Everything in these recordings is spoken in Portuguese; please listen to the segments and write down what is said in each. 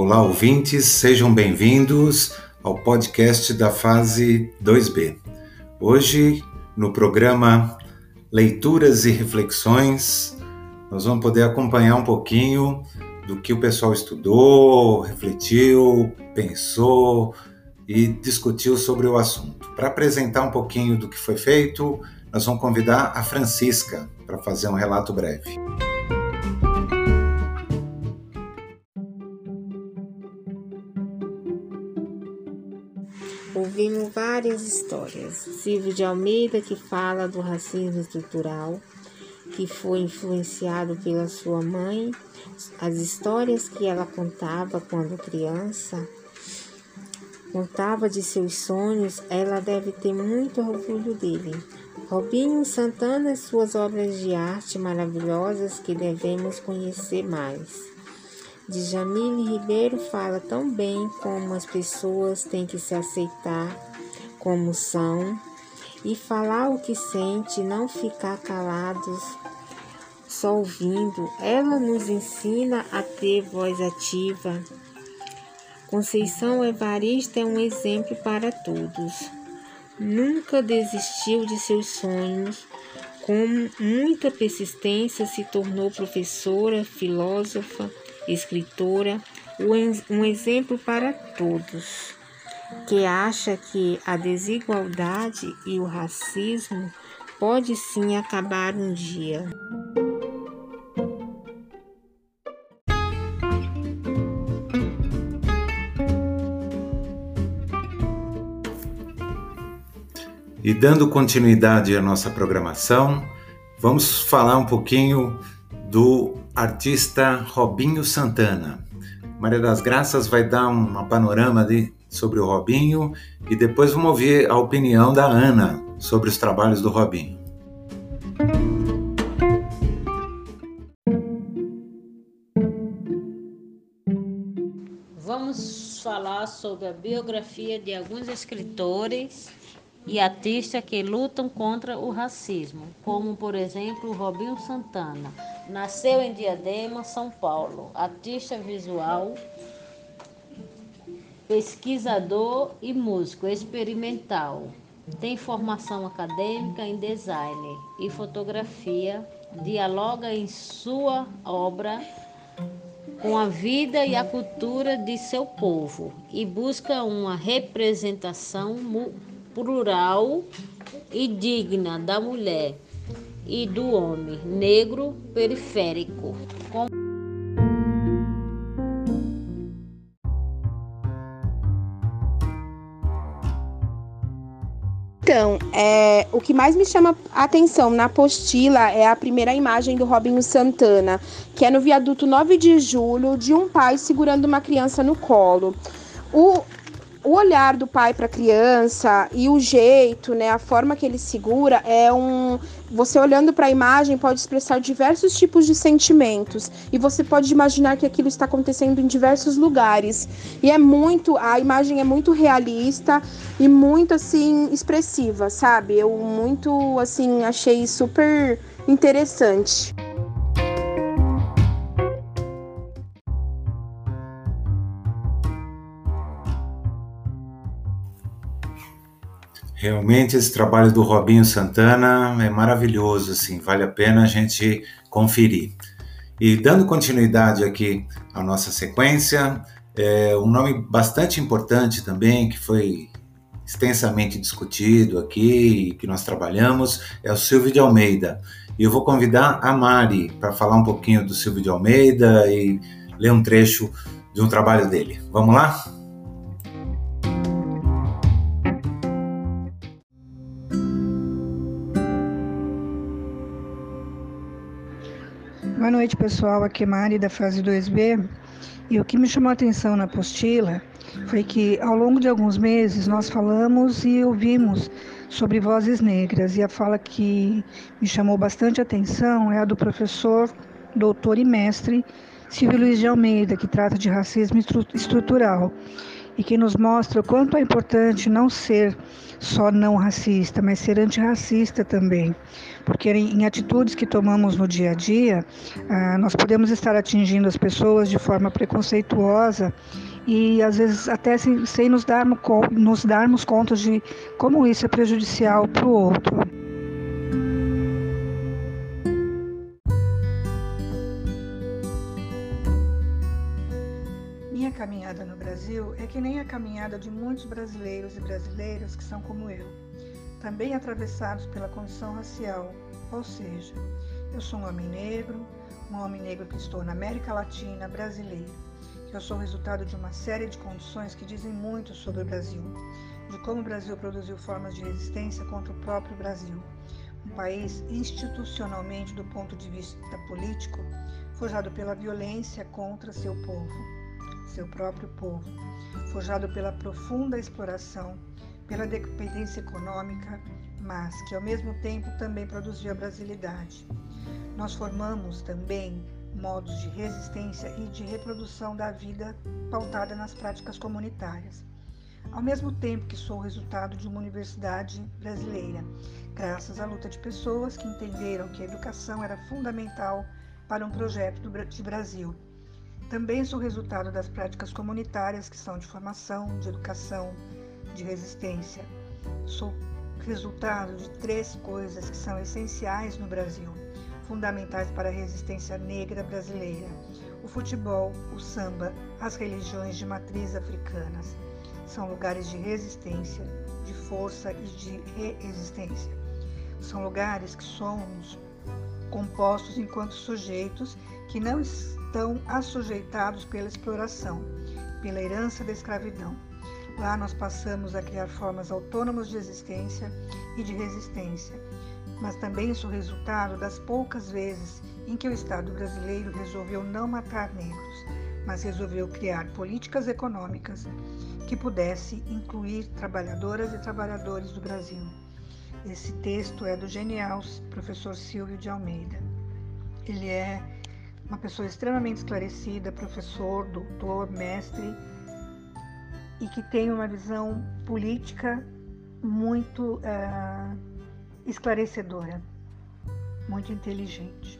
Olá, ouvintes, sejam bem-vindos ao podcast da fase 2B. Hoje, no programa Leituras e Reflexões, nós vamos poder acompanhar um pouquinho do que o pessoal estudou, refletiu, pensou e discutiu sobre o assunto. Para apresentar um pouquinho do que foi feito, nós vamos convidar a Francisca para fazer um relato breve. Várias histórias. Silvio de Almeida, que fala do racismo estrutural, que foi influenciado pela sua mãe, as histórias que ela contava quando criança, contava de seus sonhos, ela deve ter muito orgulho dele. Robinho Santana e suas obras de arte maravilhosas que devemos conhecer mais. Djamile Ribeiro fala tão bem como as pessoas têm que se aceitar como são e falar o que sente, não ficar calados só ouvindo. Ela nos ensina a ter voz ativa. Conceição Evarista é um exemplo para todos. Nunca desistiu de seus sonhos. Com muita persistência, se tornou professora, filósofa, escritora, um exemplo para todos, que acha que a desigualdade e o racismo pode sim acabar um dia. E dando continuidade à nossa programação, vamos falar um pouquinho do artista Robinho Santana. Maria das Graças vai dar uma panorama de, sobre o Robinho e depois vamos ouvir a opinião da Ana sobre os trabalhos do Robinho. Vamos falar sobre a biografia de alguns escritores e artistas que lutam contra o racismo, como por exemplo Robinho Santana. Nasceu em Diadema, São Paulo, artista visual, pesquisador e músico experimental. Tem formação acadêmica em design e fotografia. Dialoga em sua obra com a vida e a cultura de seu povo e busca uma representação plural e digna da mulher e do homem negro periférico. Então, é, o que mais me chama a atenção na apostila é a primeira imagem do Robinho Santana, que é no viaduto 9 de julho, de um pai segurando uma criança no colo. O, o olhar do pai para a criança e o jeito, né, a forma que ele segura é um você olhando para a imagem pode expressar diversos tipos de sentimentos e você pode imaginar que aquilo está acontecendo em diversos lugares. E é muito, a imagem é muito realista e muito assim expressiva, sabe? Eu muito assim achei super interessante. Realmente esse trabalho do Robinho Santana é maravilhoso, assim, vale a pena a gente conferir. E dando continuidade aqui à nossa sequência, é, um nome bastante importante também, que foi extensamente discutido aqui, que nós trabalhamos, é o Silvio de Almeida. E eu vou convidar a Mari para falar um pouquinho do Silvio de Almeida e ler um trecho de um trabalho dele. Vamos lá? Boa noite, pessoal. Aqui é Mari da fase 2B. E o que me chamou a atenção na apostila foi que ao longo de alguns meses nós falamos e ouvimos sobre vozes negras. E a fala que me chamou bastante atenção é a do professor, doutor e mestre Silvio Luiz de Almeida, que trata de racismo estrutural e que nos mostra o quanto é importante não ser só não racista, mas ser antirracista também porque em, atitudes que tomamos no dia a dia, ah, nós podemos estar atingindo as pessoas de forma preconceituosa e às vezes até sem, sem nos, darmos, nos darmos conta de como isso é prejudicial para o outro. Caminhada no Brasil é que nem a caminhada de muitos brasileiros e brasileiras que são como eu também atravessados pela condição racial, ou seja, eu sou um homem negro, um homem negro que estou na América Latina brasileiro. Eu sou resultado de uma série de condições que dizem muito sobre o Brasil, de como o Brasil produziu formas de resistência contra o próprio Brasil. Um país institucionalmente, do ponto de vista político, forjado pela violência contra seu povo, seu próprio povo, forjado pela profunda exploração pela dependência econômica, mas que ao mesmo tempo também produziu a brasilidade. Nós formamos também modos de resistência e de reprodução da vida pautada nas práticas comunitárias. Ao mesmo tempo que sou resultado de uma universidade brasileira, graças à luta de pessoas que entenderam que a educação era fundamental para um projeto de Brasil. Também sou resultado das práticas comunitárias que são de formação, de educação, de resistência. Sou resultado de três coisas que são essenciais no Brasil, fundamentais para a resistência negra brasileira: o futebol, o samba, as religiões de matriz africanas. São lugares de resistência, de força e de reexistência. São lugares que somos compostos enquanto sujeitos que não estão assujeitados pela exploração, pela herança da escravidão Lá nós passamos a criar formas autônomas de existência e de resistência, mas também sou resultado das poucas vezes em que o Estado brasileiro resolveu não matar negros, mas resolveu criar políticas econômicas que pudesse incluir trabalhadoras e trabalhadores do Brasil. Esse texto é do genial professor Silvio de Almeida. Ele é uma pessoa extremamente esclarecida, professor, doutor, mestre e que tem uma visão política muito uh, esclarecedora, muito inteligente.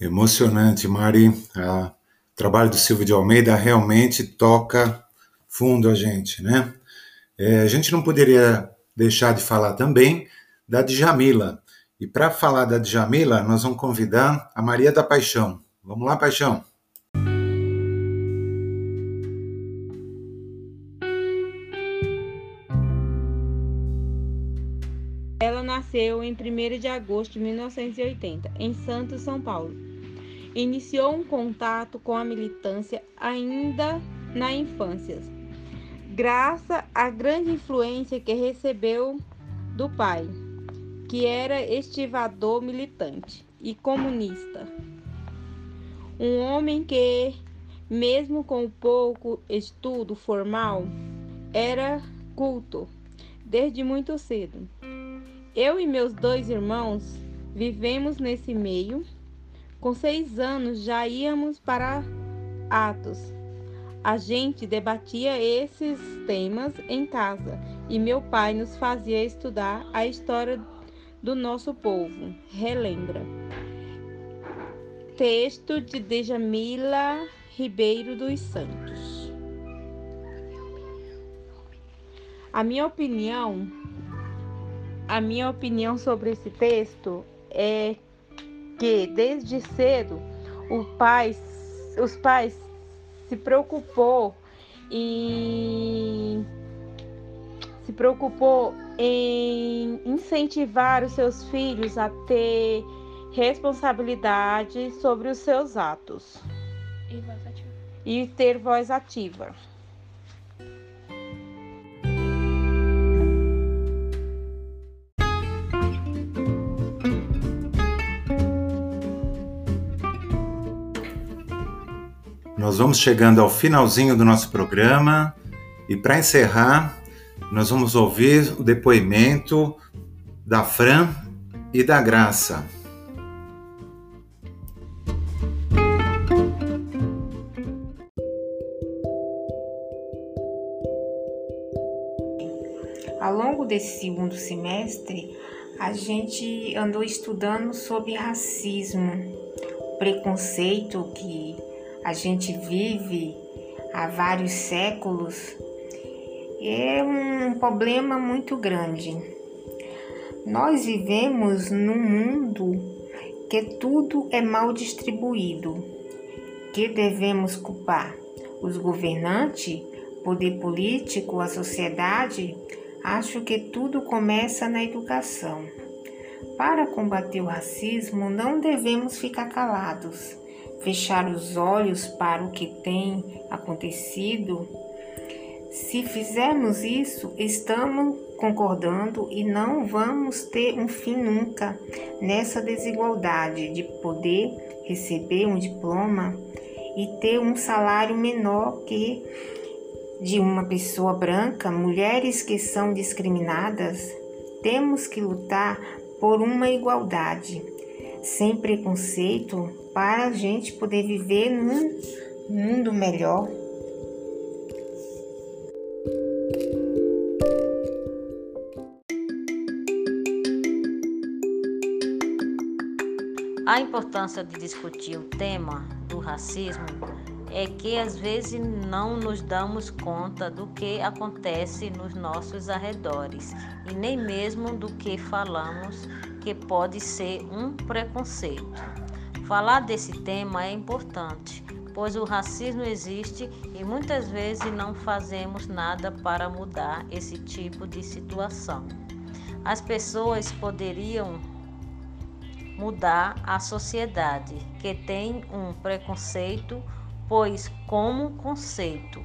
Emocionante, Mari. O trabalho do Silvio de Almeida realmente toca fundo a gente, né? É, a gente não poderia deixar de falar também da Djamila. E para falar da Djamila, nós vamos convidar a Maria da Paixão. Vamos lá, paixão. Ela nasceu em 1 de agosto de 1980, em Santos, São Paulo. Iniciou um contato com a militância ainda na infância, graças à grande influência que recebeu do pai, que era estivador militante e comunista. Um homem que, mesmo com pouco estudo formal, era culto desde muito cedo. Eu e meus dois irmãos vivemos nesse meio. Com seis anos já íamos para Atos. A gente debatia esses temas em casa e meu pai nos fazia estudar a história do nosso povo. Relembra. Texto de Djamila Ribeiro dos Santos. A minha opinião, a minha opinião sobre esse texto é que desde cedo pai, os pais se preocupou em se preocupou em incentivar os seus filhos a ter responsabilidade sobre os seus atos. E, voz ativa. e ter voz ativa. Nós vamos chegando ao finalzinho do nosso programa e para encerrar, nós vamos ouvir o depoimento da Fran e da Graça. Ao longo desse segundo semestre, a gente andou estudando sobre racismo, preconceito que a gente vive há vários séculos. É um problema muito grande. Nós vivemos num mundo que tudo é mal distribuído. Que devemos culpar? Os governantes, poder político, a sociedade? Acho que tudo começa na educação. Para combater o racismo, não devemos ficar calados, fechar os olhos para o que tem acontecido. Se fizermos isso, estamos concordando e não vamos ter um fim nunca nessa desigualdade de poder receber um diploma e ter um salário menor que de uma pessoa branca, mulheres que são discriminadas, temos que lutar por uma igualdade, sem preconceito, para a gente poder viver num mundo melhor. A importância de discutir o tema do racismo é que às vezes não nos damos conta do que acontece nos nossos arredores e nem mesmo do que falamos que pode ser um preconceito. Falar desse tema é importante, pois o racismo existe e muitas vezes não fazemos nada para mudar esse tipo de situação. As pessoas poderiam mudar a sociedade que tem um preconceito pois, como conceito,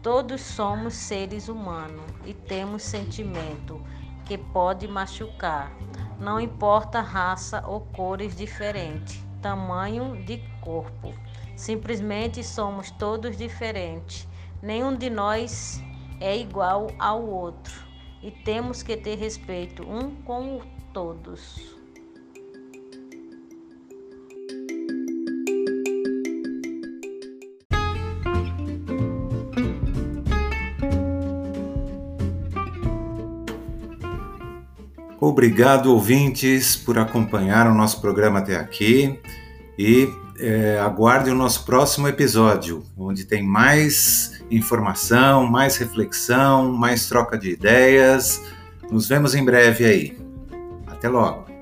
todos somos seres humanos e temos sentimento que pode machucar, não importa raça ou cores diferentes, tamanho de corpo. Simplesmente somos todos diferentes. Nenhum de nós é igual ao outro e temos que ter respeito um com todos. Obrigado, ouvintes, por acompanhar o nosso programa até aqui e é, aguarde o nosso próximo episódio, onde tem mais informação, mais reflexão, mais troca de ideias. Nos vemos em breve aí. Até logo!